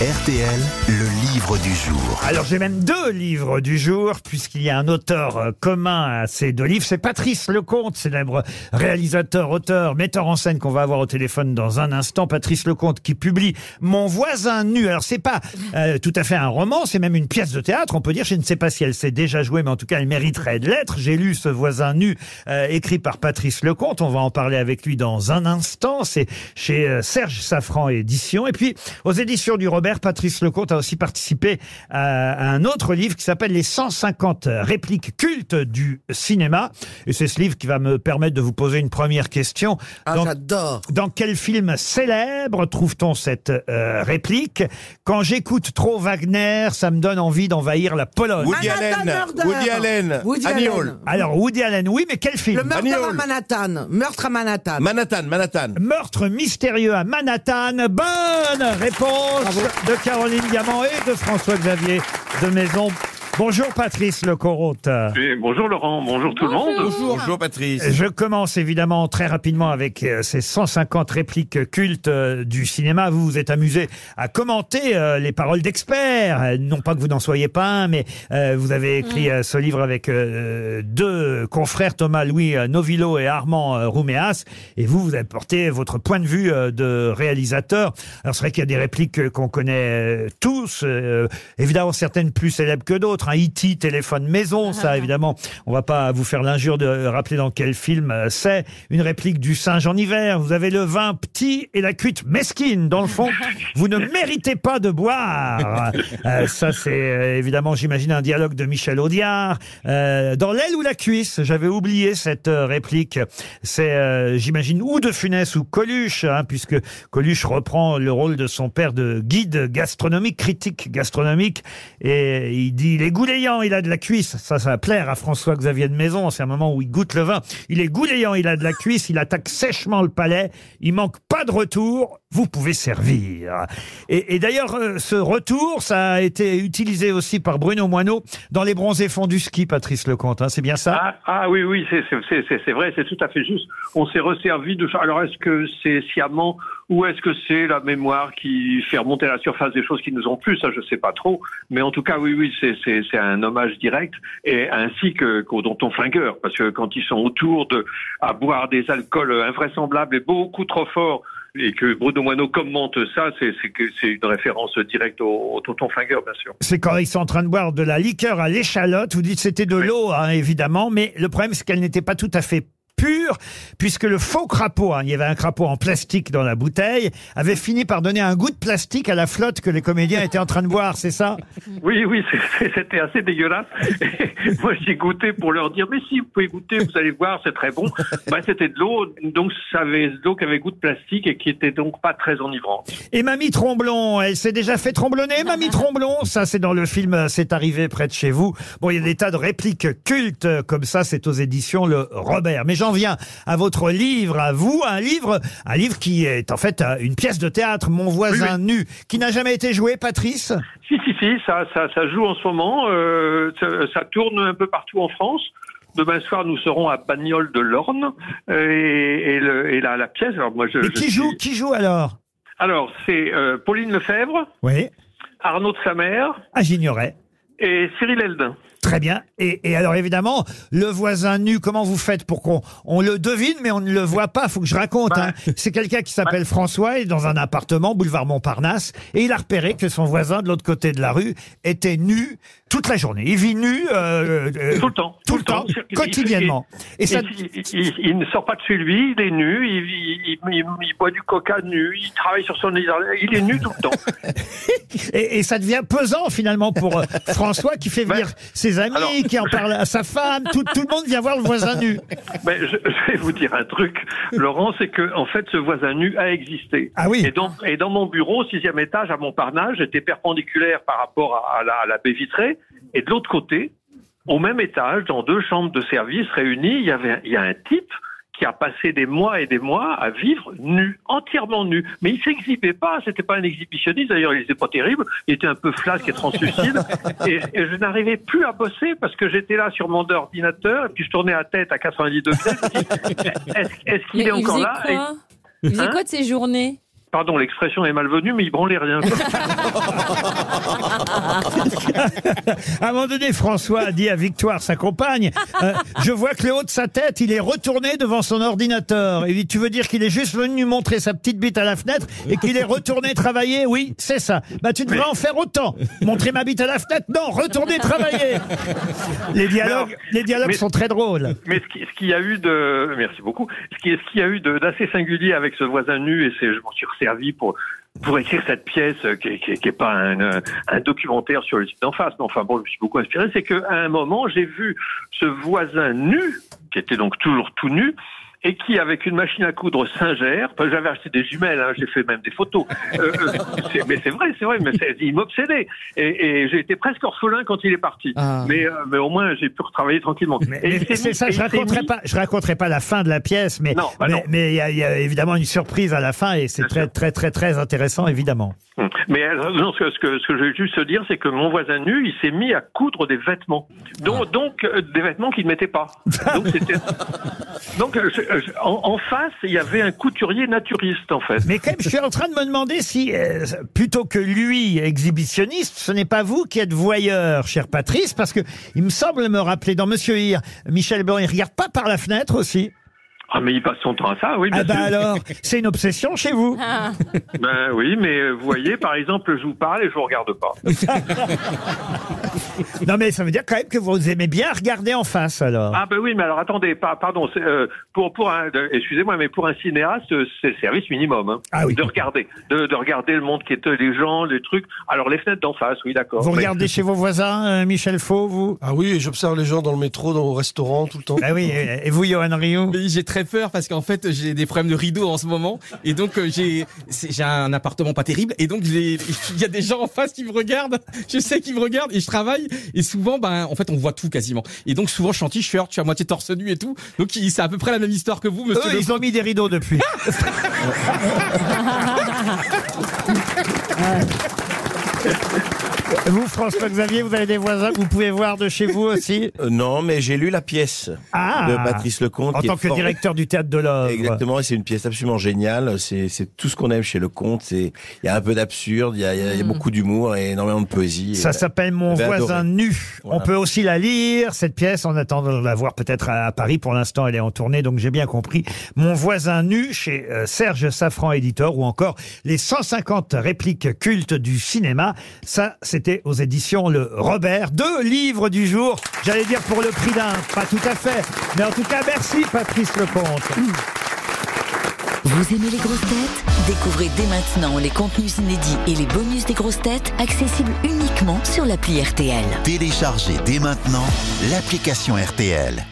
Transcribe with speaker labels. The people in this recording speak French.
Speaker 1: RTL, le livre du jour.
Speaker 2: Alors j'ai même deux livres du jour, puisqu'il y a un auteur euh, commun à ces deux livres. C'est Patrice Lecomte, célèbre réalisateur, auteur, metteur en scène qu'on va avoir au téléphone dans un instant. Patrice Lecomte qui publie Mon voisin nu. Alors c'est pas euh, tout à fait un roman, c'est même une pièce de théâtre, on peut dire. Je ne sais pas si elle s'est déjà jouée, mais en tout cas elle mériterait de l'être. J'ai lu ce voisin nu euh, écrit par Patrice Lecomte. On va en parler avec lui dans un instant. C'est chez euh, Serge Safran Éditions. Et puis aux éditions du Robert, Patrice Lecomte a aussi participé à, un autre livre qui s'appelle Les 150 répliques cultes du cinéma. Et c'est ce livre qui va me permettre de vous poser une première question.
Speaker 3: Ah,
Speaker 2: Dans-
Speaker 3: j'adore.
Speaker 2: dans quel film célèbre trouve-t-on cette euh, réplique? Quand j'écoute trop Wagner, ça me donne envie d'envahir la Pologne.
Speaker 4: Woody
Speaker 3: Manhattan
Speaker 4: Allen,
Speaker 3: Murder.
Speaker 4: Woody Allen,
Speaker 3: Woody
Speaker 4: Annie
Speaker 3: Allen.
Speaker 4: Hall.
Speaker 2: Alors Woody Allen, oui, mais quel film?
Speaker 3: Le meurtre à
Speaker 4: Hall.
Speaker 3: Manhattan. Meurtre à Manhattan.
Speaker 4: Manhattan, Manhattan.
Speaker 2: Meurtre mystérieux à Manhattan. Bonne réponse de Caroline Diamant et de François-Xavier de Maison. Bonjour Patrice Lecorote.
Speaker 5: Et bonjour Laurent, bonjour tout le monde.
Speaker 4: Bonjour Patrice.
Speaker 2: Je commence évidemment très rapidement avec euh, ces 150 répliques cultes euh, du cinéma. Vous vous êtes amusé à commenter euh, les paroles d'experts. Non pas que vous n'en soyez pas un, mais vous avez écrit euh, ce livre avec deux confrères, Thomas-Louis euh, Novillo et Armand Rouméas. Et vous, vous avez porté votre point de vue de réalisateur. Alors c'est vrai qu'il y a des répliques qu'on connaît tous. évidemment, certaines plus célèbres que d'autres. Un E.T. téléphone maison, ça évidemment, on va pas vous faire l'injure de rappeler dans quel film euh, c'est. Une réplique du singe en hiver. Vous avez le vin petit et la cuite mesquine. Dans le fond, vous ne méritez pas de boire. Euh, ça, c'est euh, évidemment, j'imagine, un dialogue de Michel Audiard. Euh, dans l'aile ou la cuisse, j'avais oublié cette réplique. C'est, j'imagine, ou de Funès ou Coluche, hein, puisque Coluche reprend le rôle de son père de guide gastronomique, critique gastronomique, et il dit, il est gouléant, il a de la cuisse. Ça, ça va plaire à François-Xavier de Maison. C'est un moment où il goûte le vin. Il est gouléant, il a de la cuisse, il attaque sèchement le palais, il manque pas de retour, vous pouvez servir. Et, d'ailleurs, euh, ce retour, ça a été utilisé aussi par Bruno Moineau dans les bronzés fonds du ski, Patrice Lecomte, hein, c'est bien ça?
Speaker 5: Ah, ah oui, oui, c'est- vrai, c'est tout à fait juste. On s'est resservi de ça. Alors est-ce que c'est sciemment ou est-ce que c'est la mémoire qui fait remonter à la surface des choses qui nous ont plu? Ça, je sais pas trop. Mais en tout cas, oui, oui, c'est un hommage direct et ainsi que qu'au Danton Flingueur, parce que quand ils sont autour de à boire des alcools invraisemblables et beaucoup trop forts. Et que Bruno Moineau commente ça, c'est c'est que c'est une référence directe au, au tonton Flingueur, bien sûr.
Speaker 2: C'est quand ils sont en train de boire de la liqueur à l'échalote. Vous dites que c'était de l'eau, hein, évidemment, mais le problème c'est qu'elle n'était pas tout à fait pure, puisque le faux crapaud, hein, il y avait un crapaud en plastique dans la bouteille, avait fini par donner un goût de plastique à la flotte que les comédiens étaient en train de boire, c'est ça?
Speaker 5: Oui, oui, c'est- c'est- c'était assez dégueulasse. Et moi, j'ai goûté pour leur dire, mais si, vous pouvez goûter, vous allez voir, c'est très bon. Bah, c'était de l'eau, donc ça avait de l'eau qui avait goût de plastique et qui était donc pas très enivrante.
Speaker 2: Et Mamie Tromblon, elle s'est déjà fait tromblonner, Mamie Tromblon Ça, c'est dans le film euh, C'est arrivé près de chez vous. Bon, il y a des tas de répliques cultes euh, comme ça, c'est aux éditions Le Robert. Mais j'en viens à votre livre, à vous, un livre, un livre qui est en fait euh, une pièce de théâtre, Mon voisin nu, qui n'a jamais été joué, Patrice?
Speaker 5: Si, si, si, ça, ça, ça joue en ce moment, euh, ça, ça tourne un peu partout en France. Demain soir, nous serons à Bagnoles de l'Orne et, et, le- et la, la pièce. Alors moi, je,
Speaker 2: Mais
Speaker 5: je
Speaker 2: qui
Speaker 5: suis-
Speaker 2: joue Qui joue alors?
Speaker 5: Alors c'est euh, Pauline Lefebvre,
Speaker 2: Oui.
Speaker 5: Arnaud de sa mère
Speaker 2: Ah, j'ignorais.
Speaker 5: et Cyril Eldin.
Speaker 2: Très bien. Et, et alors évidemment, le voisin nu, comment vous faites pour qu'on on le devine, mais on ne le voit pas? Faut que je raconte.
Speaker 5: Bah.
Speaker 2: hein. C'est quelqu'un qui s'appelle François, il est dans un appartement, boulevard Montparnasse, et il a repéré que son voisin de l'autre côté de la rue était nu toute la journée. Il vit nu euh, euh,
Speaker 5: Tout le temps.
Speaker 2: tout le temps,
Speaker 5: Il-
Speaker 2: quotidiennement. Et
Speaker 5: Et
Speaker 2: ça,
Speaker 5: il, il- il ne sort pas de chez lui, il est nu, il, il- boit du coca nu, il travaille sur son il est nu tout le temps.
Speaker 2: et, et ça devient pesant finalement pour euh, François qui fait venir
Speaker 5: Ben,
Speaker 2: ses amis,
Speaker 5: alors-
Speaker 2: qui en parle à sa femme. Tout, tout le monde vient voir le voisin nu.
Speaker 5: Mais je, je vais vous dire un truc, Laurent, c'est que en fait ce voisin nu a existé.
Speaker 2: Ah oui.
Speaker 5: Et dans, et dans mon bureau, sixième étage à Montparnasse, j'étais perpendiculaire par rapport à, à la, à la baie vitrée, et de l'autre côté, au même étage, dans deux chambres de service réunies, il y avait il y a un type qui a passé des mois et des mois à vivre nu, entièrement nu. Mais il s'exhibait pas, c'était pas un exhibitionniste, d'ailleurs il était pas terrible, il était un peu flasque et translucide, et, et je n'arrivais plus à bosser parce que j'étais là sur mon ordinateur, et puis je tournais la tête à 90 degrés, est-ce qu'il est encore là? Et-
Speaker 6: quoi? Il faisait
Speaker 5: Hein?
Speaker 6: quoi de ses journées?
Speaker 5: Pardon, l'expression est malvenue, mais il branlait rien.
Speaker 2: À un moment donné, François a dit à Victoire, sa compagne, euh, je vois que le haut de sa tête, il est retourné devant son ordinateur. Il dit, tu veux dire qu'il est juste venu montrer sa petite bite à la fenêtre et qu'il est retourné travailler? Oui, c'est ça. Bah, tu devrais en faire autant. Montrer ma bite à la fenêtre Non, retourner travailler. Les dialogues, les dialogues
Speaker 5: mais-
Speaker 2: sont très drôles.
Speaker 5: Mais ce qui- ce qu'il y a eu de, merci beaucoup, ce qui, ce qu'il y a eu de- d'assez singulier avec ce voisin nu, et c'est, je m'en suis resservi pour pour écrire cette pièce euh, qui, est- qui, est- qui est pas un, euh, un documentaire sur le site d'en face, mais enfin bon, je me suis beaucoup inspiré, c'est qu'à un moment, j'ai vu ce voisin nu, qui était donc toujours tout nu, et qui, avec une machine à coudre Singer, enfin, j'avais acheté des jumelles, hein, j'ai fait même des photos. Euh, euh, mais c'est vrai, c'est vrai, mais il m'obsédait. Et, et j'ai été presque orphelin quand il est parti.
Speaker 6: Ah.
Speaker 5: Mais, euh, mais au moins, j'ai pu retravailler tranquillement.
Speaker 2: Mais,
Speaker 5: Et
Speaker 2: c'est ça,
Speaker 5: et
Speaker 2: je raconterai
Speaker 5: mis-
Speaker 2: pas, je raconterai pas la fin de la pièce, mais
Speaker 5: bah
Speaker 2: mais
Speaker 5: non.
Speaker 2: mais il y, a- il y a évidemment une surprise à la fin et c'est très très très très intéressant évidemment.
Speaker 5: Hum. Mais non, ce que, ce que, ce que je veux juste te dire, c'est que mon voisin nu, il s'est mis à coudre des vêtements. Donc, donc euh, des vêtements qu'il ne mettait pas. Donc, c'était- donc euh, euh, en face, il y avait un couturier naturiste, en fait.
Speaker 2: Mais quand même, je suis en train de me demander si, euh, plutôt que lui, exhibitionniste, ce n'est pas vous qui êtes voyeur, cher Patrice, parce que il me semble me rappeler dans Monsieur Hir, Michel Blanc, il regarde pas par la fenêtre aussi
Speaker 5: Ah, mais il passe son temps à ça, oui, bien
Speaker 2: Ah bah
Speaker 5: sûr.
Speaker 2: alors, c'est une obsession chez vous
Speaker 5: Ben oui, mais euh, vous voyez, par exemple, je vous parle et je vous regarde pas.
Speaker 2: Non mais ça veut dire quand même que vous aimez bien regarder en face alors.
Speaker 5: Ah ben oui, mais alors attendez, pa- pardon, c'est, euh, pour pour un, de- excusez-moi, mais pour un cinéaste, euh, c'est le service minimum. Hein,
Speaker 2: Ah oui.
Speaker 5: De regarder, de, de regarder le monde qui est les gens, les trucs. Alors les fenêtres d'en face, oui, d'accord.
Speaker 2: Vous
Speaker 5: Mais-
Speaker 2: regardez chez vos voisins, euh, Michel Faux, vous?
Speaker 7: Ah oui, j'observe les gens dans le métro, dans, au restaurant, tout le temps.
Speaker 2: Ah oui, et et vous, Johan Rioux?
Speaker 6: Mais J'ai très peur parce qu'en fait j'ai des problèmes de rideaux en ce moment et donc euh, j'ai j'ai un appartement pas terrible et donc il y a des gens en face qui me regardent. Je sais qu'ils me regardent et je travaille et souvent ben en fait on voit tout quasiment et donc souvent je suis en t-shirt, je suis à moitié torse nu et tout. Donc c'est à peu près la même histoire que vous, Monsieur.
Speaker 2: Eux,
Speaker 6: Le-
Speaker 2: ils ont mis des rideaux depuis. vous, François-Xavier, vous avez des voisins que vous pouvez voir de chez vous aussi
Speaker 4: Euh, non, mais j'ai lu la pièce
Speaker 2: Ah
Speaker 4: de Patrice Lecomte.
Speaker 2: En
Speaker 4: qui
Speaker 2: tant
Speaker 4: est
Speaker 2: que
Speaker 4: fort-
Speaker 2: directeur du théâtre de l'œuvre.
Speaker 4: Exactement, et c'est une pièce absolument géniale. C'est c'est tout ce qu'on aime chez Lecomte. C'est il y a un peu d'absurde, il y a, il y a- il y a beaucoup d'humour et énormément de poésie.
Speaker 2: Ça
Speaker 4: Et-
Speaker 2: s'appelle Mon
Speaker 4: j'avais
Speaker 2: voisin
Speaker 4: adoré.
Speaker 2: nu.
Speaker 4: Voilà.
Speaker 2: On peut aussi la lire, cette pièce, en attendant de la voir peut-être à, à Paris. Pour l'instant, elle est en tournée, donc j'ai bien compris. Mon voisin nu chez euh, Serge Safran Éditeur ou encore les 150 répliques cultes du cinéma. Ça, c'était aux éditions Le Robert. Deux livres du jour. J'allais dire pour le prix d'un. Pas tout à fait. Mais en tout cas, merci Patrice Lecomte.
Speaker 8: Vous aimez les grosses têtes? Découvrez dès maintenant les contenus inédits et les bonus des grosses têtes accessibles uniquement sur l'appli RTL.
Speaker 1: Téléchargez dès maintenant l'application RTL.